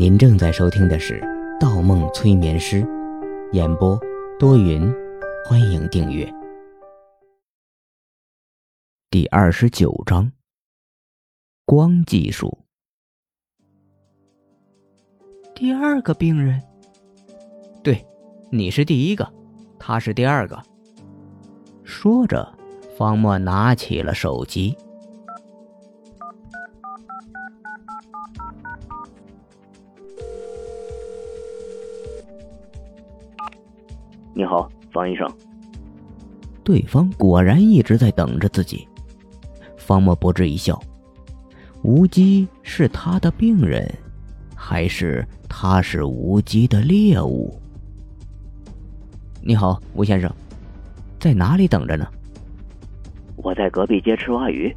您正在收听的是《盗梦催眠师》，演播多云，欢迎订阅。第二十九章，光技术。第二个病人，对，你是第一个，他是第二个。说着，方墨拿起了手机。你好，方医生。对方果然一直在等着自己。方墨不置一笑，无机是他的病人，还是他是无机的猎物？你好，吴先生，在哪里等着呢？我在隔壁街吃蛙鱼，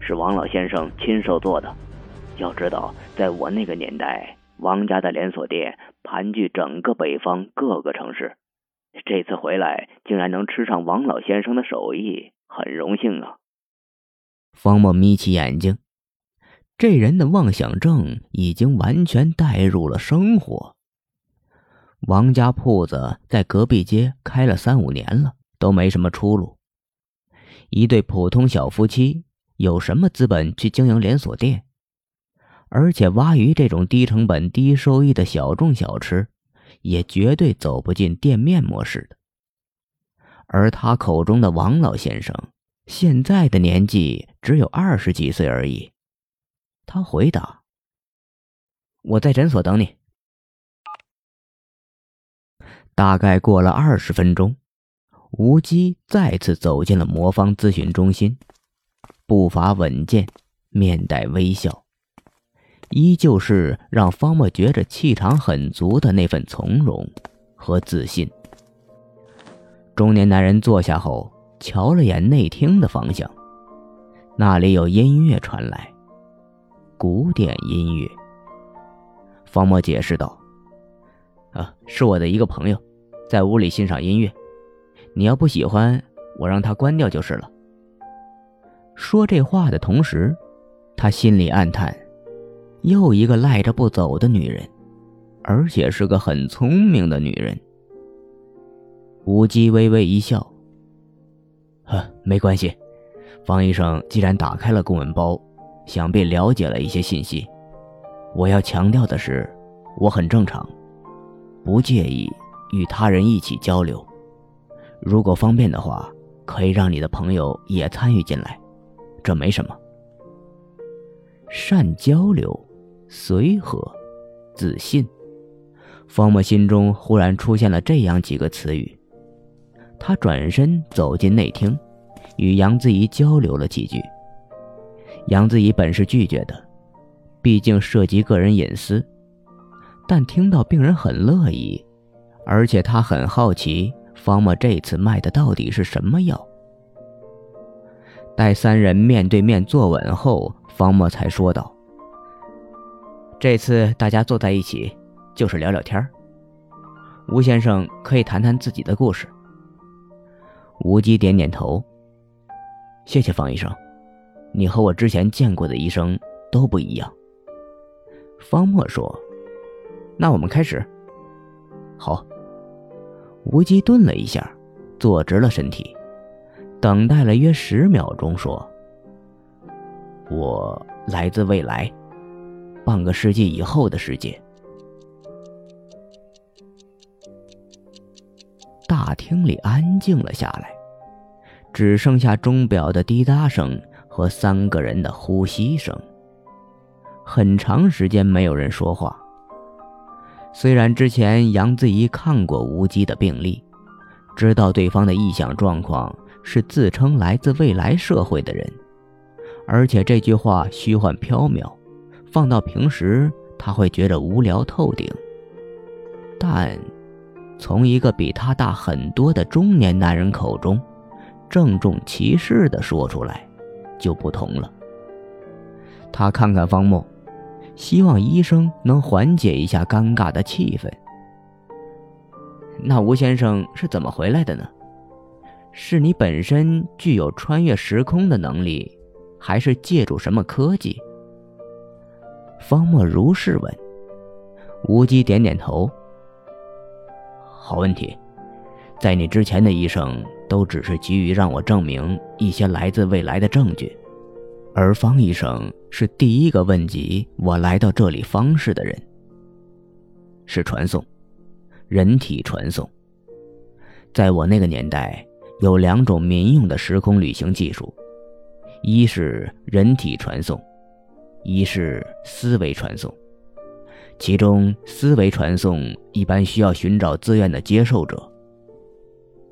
是王老先生亲手做的。要知道，在我那个年代，王家的连锁店盘踞整个北方各个城市。这次回来，竟然能吃上王老先生的手艺，很荣幸啊！方墨眯起眼睛，这人的妄想症已经完全带入了生活。王家铺子在隔壁街开了三五年了，都没什么出路。一对普通小夫妻有什么资本去经营连锁店？而且蛙鱼这种低成本、低收益的小众小吃。也绝对走不进店面模式的。而他口中的王老先生，现在的年纪只有二十几岁而已。他回答：“我在诊所等你。”大概过了二十分钟，吴基再次走进了魔方咨询中心，步伐稳健，面带微笑。依旧是让方墨觉着气场很足的那份从容和自信。中年男人坐下后，瞧了眼内厅的方向，那里有音乐传来，古典音乐。方墨解释道：“啊，是我的一个朋友，在屋里欣赏音乐。你要不喜欢，我让他关掉就是了。”说这话的同时，他心里暗叹。又一个赖着不走的女人，而且是个很聪明的女人。吴基微微一笑：“呵，没关系。方医生既然打开了公文包，想必了解了一些信息。我要强调的是，我很正常，不介意与他人一起交流。如果方便的话，可以让你的朋友也参与进来，这没什么。善交流。”随和，自信。方墨心中忽然出现了这样几个词语。他转身走进内厅，与杨子怡交流了几句。杨子怡本是拒绝的，毕竟涉及个人隐私。但听到病人很乐意，而且他很好奇方墨这次卖的到底是什么药。待三人面对面坐稳后，方墨才说道。这次大家坐在一起，就是聊聊天吴先生可以谈谈自己的故事。吴基点点头，谢谢方医生，你和我之前见过的医生都不一样。方墨说：“那我们开始。”好。吴基顿了一下，坐直了身体，等待了约十秒钟，说：“我来自未来。”半个世纪以后的世界，大厅里安静了下来，只剩下钟表的滴答声和三个人的呼吸声。很长时间没有人说话。虽然之前杨子怡看过无机的病历，知道对方的异想状况是自称来自未来社会的人，而且这句话虚幻缥缈。放到平时，他会觉得无聊透顶。但从一个比他大很多的中年男人口中，郑重其事地说出来，就不同了。他看看方墨，希望医生能缓解一下尴尬的气氛。那吴先生是怎么回来的呢？是你本身具有穿越时空的能力，还是借助什么科技？方墨如是问，无极点点头。好问题，在你之前的医生都只是急于让我证明一些来自未来的证据，而方医生是第一个问及我来到这里方式的人。是传送，人体传送。在我那个年代，有两种民用的时空旅行技术，一是人体传送，一是思维传送。其中，思维传送一般需要寻找自愿的接受者。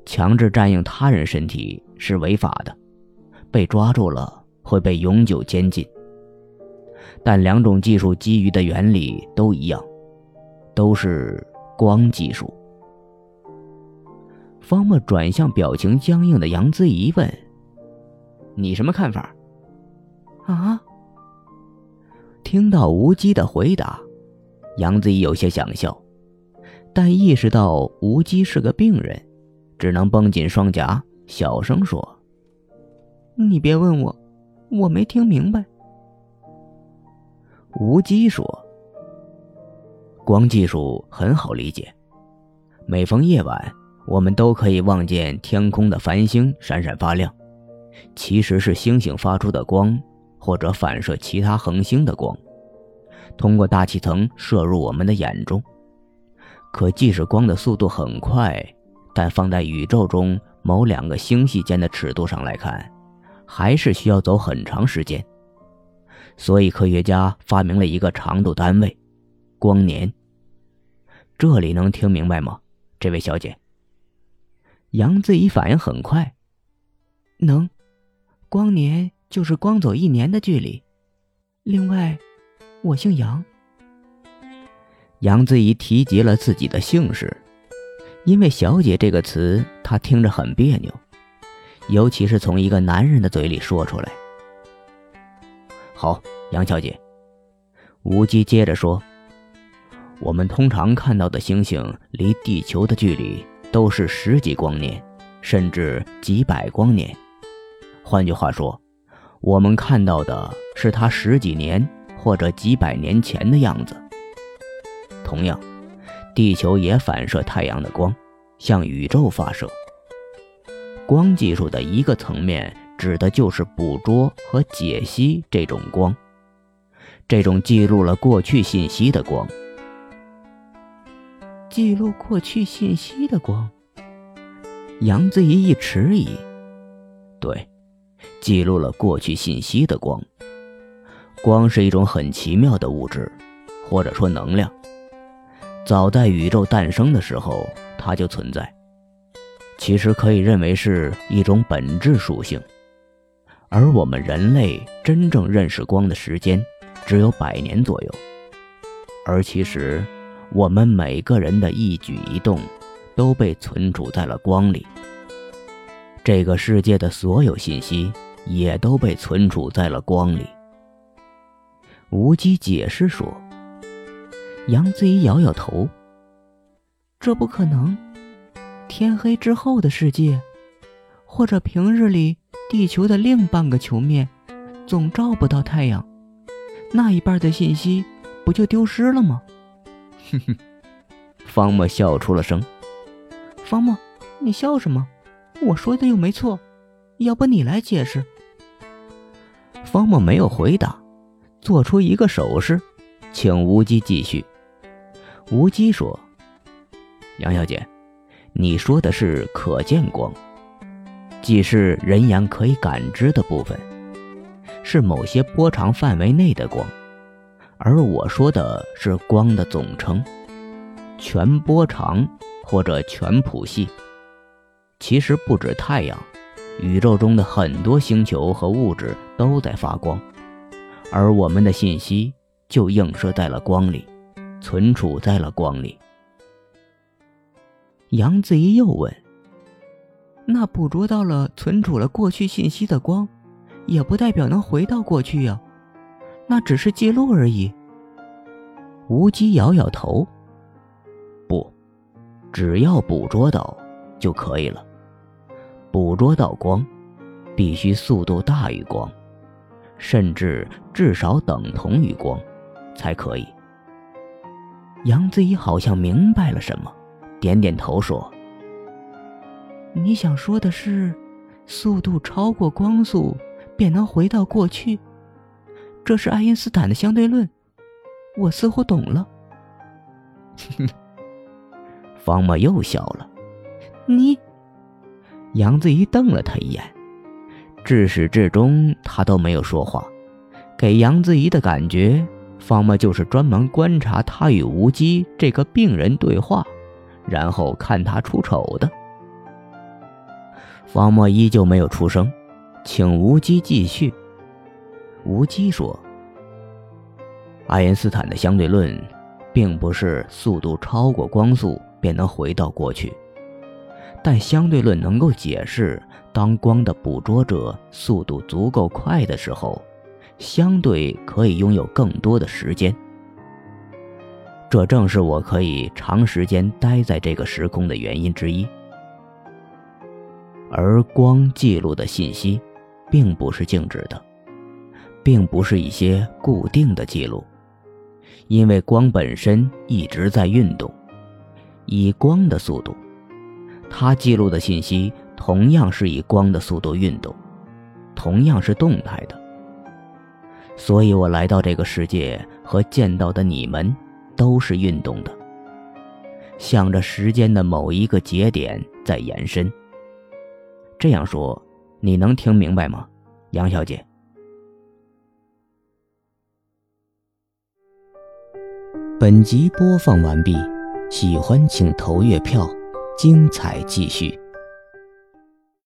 强制占用他人身体是违法的，被抓住了会被永久监禁。但两种技术基于的原理都一样，都是光技术。方墨转向表情僵硬的杨子怡问：“你什么看法？”啊！听到无机的回答。杨子怡有些想笑，但意识到无机是个病人，只能绷紧双颊，小声说：“你别问我，我没听明白。”无机说：“光技术很好理解，每逢夜晚，我们都可以望见天空的繁星闪闪发亮，其实是星星发出的光，或者反射其他恒星的光。”通过大气层射入我们的眼中，可即使光的速度很快，但放在宇宙中某两个星系间的尺度上来看，还是需要走很长时间。所以科学家发明了一个长度单位——光年。这里能听明白吗，这位小姐？杨子怡反应很快，能。光年就是光走一年的距离。另外。我姓杨。杨子怡提及了自己的姓氏，因为“小姐”这个词，她听着很别扭，尤其是从一个男人的嘴里说出来。好，杨小姐，无忌接着说：“我们通常看到的星星离地球的距离都是十几光年，甚至几百光年。换句话说，我们看到的是它十几年。”或者几百年前的样子。同样，地球也反射太阳的光，向宇宙发射。光技术的一个层面，指的就是捕捉和解析这种光，这种记录了过去信息的光。记录过去信息的光。杨子怡一迟疑，对，记录了过去信息的光。光是一种很奇妙的物质，或者说能量。早在宇宙诞生的时候，它就存在。其实可以认为是一种本质属性。而我们人类真正认识光的时间，只有百年左右。而其实，我们每个人的一举一动，都被存储在了光里。这个世界的所有信息，也都被存储在了光里。无机解释说：“杨子怡摇摇头，这不可能。天黑之后的世界，或者平日里地球的另半个球面，总照不到太阳，那一半的信息不就丢失了吗？”哼哼，方墨笑出了声。方墨，你笑什么？我说的又没错，要不你来解释？方墨没有回答。做出一个手势，请无机继续。无机说：“杨小姐，你说的是可见光，即是人眼可以感知的部分，是某些波长范围内的光；而我说的是光的总称，全波长或者全谱系。其实不止太阳，宇宙中的很多星球和物质都在发光。”而我们的信息就映射在了光里，存储在了光里。杨子怡又问：“那捕捉到了、存储了过去信息的光，也不代表能回到过去呀？那只是记录而已。”无极摇摇头：“不，只要捕捉到就可以了。捕捉到光，必须速度大于光。”甚至至少等同于光，才可以。杨子怡好像明白了什么，点点头说：“你想说的是，速度超过光速便能回到过去？这是爱因斯坦的相对论。我似乎懂了。”方墨又笑了。你，杨子怡瞪了他一眼。至始至终，他都没有说话，给杨子怡的感觉，方墨就是专门观察他与无机这个病人对话，然后看他出丑的。方墨依旧没有出声，请无机继续。无机说：“爱因斯坦的相对论，并不是速度超过光速便能回到过去，但相对论能够解释。”当光的捕捉者速度足够快的时候，相对可以拥有更多的时间。这正是我可以长时间待在这个时空的原因之一。而光记录的信息，并不是静止的，并不是一些固定的记录，因为光本身一直在运动，以光的速度，它记录的信息。同样是以光的速度运动，同样是动态的。所以我来到这个世界和见到的你们，都是运动的，向着时间的某一个节点在延伸。这样说，你能听明白吗，杨小姐？本集播放完毕，喜欢请投月票，精彩继续。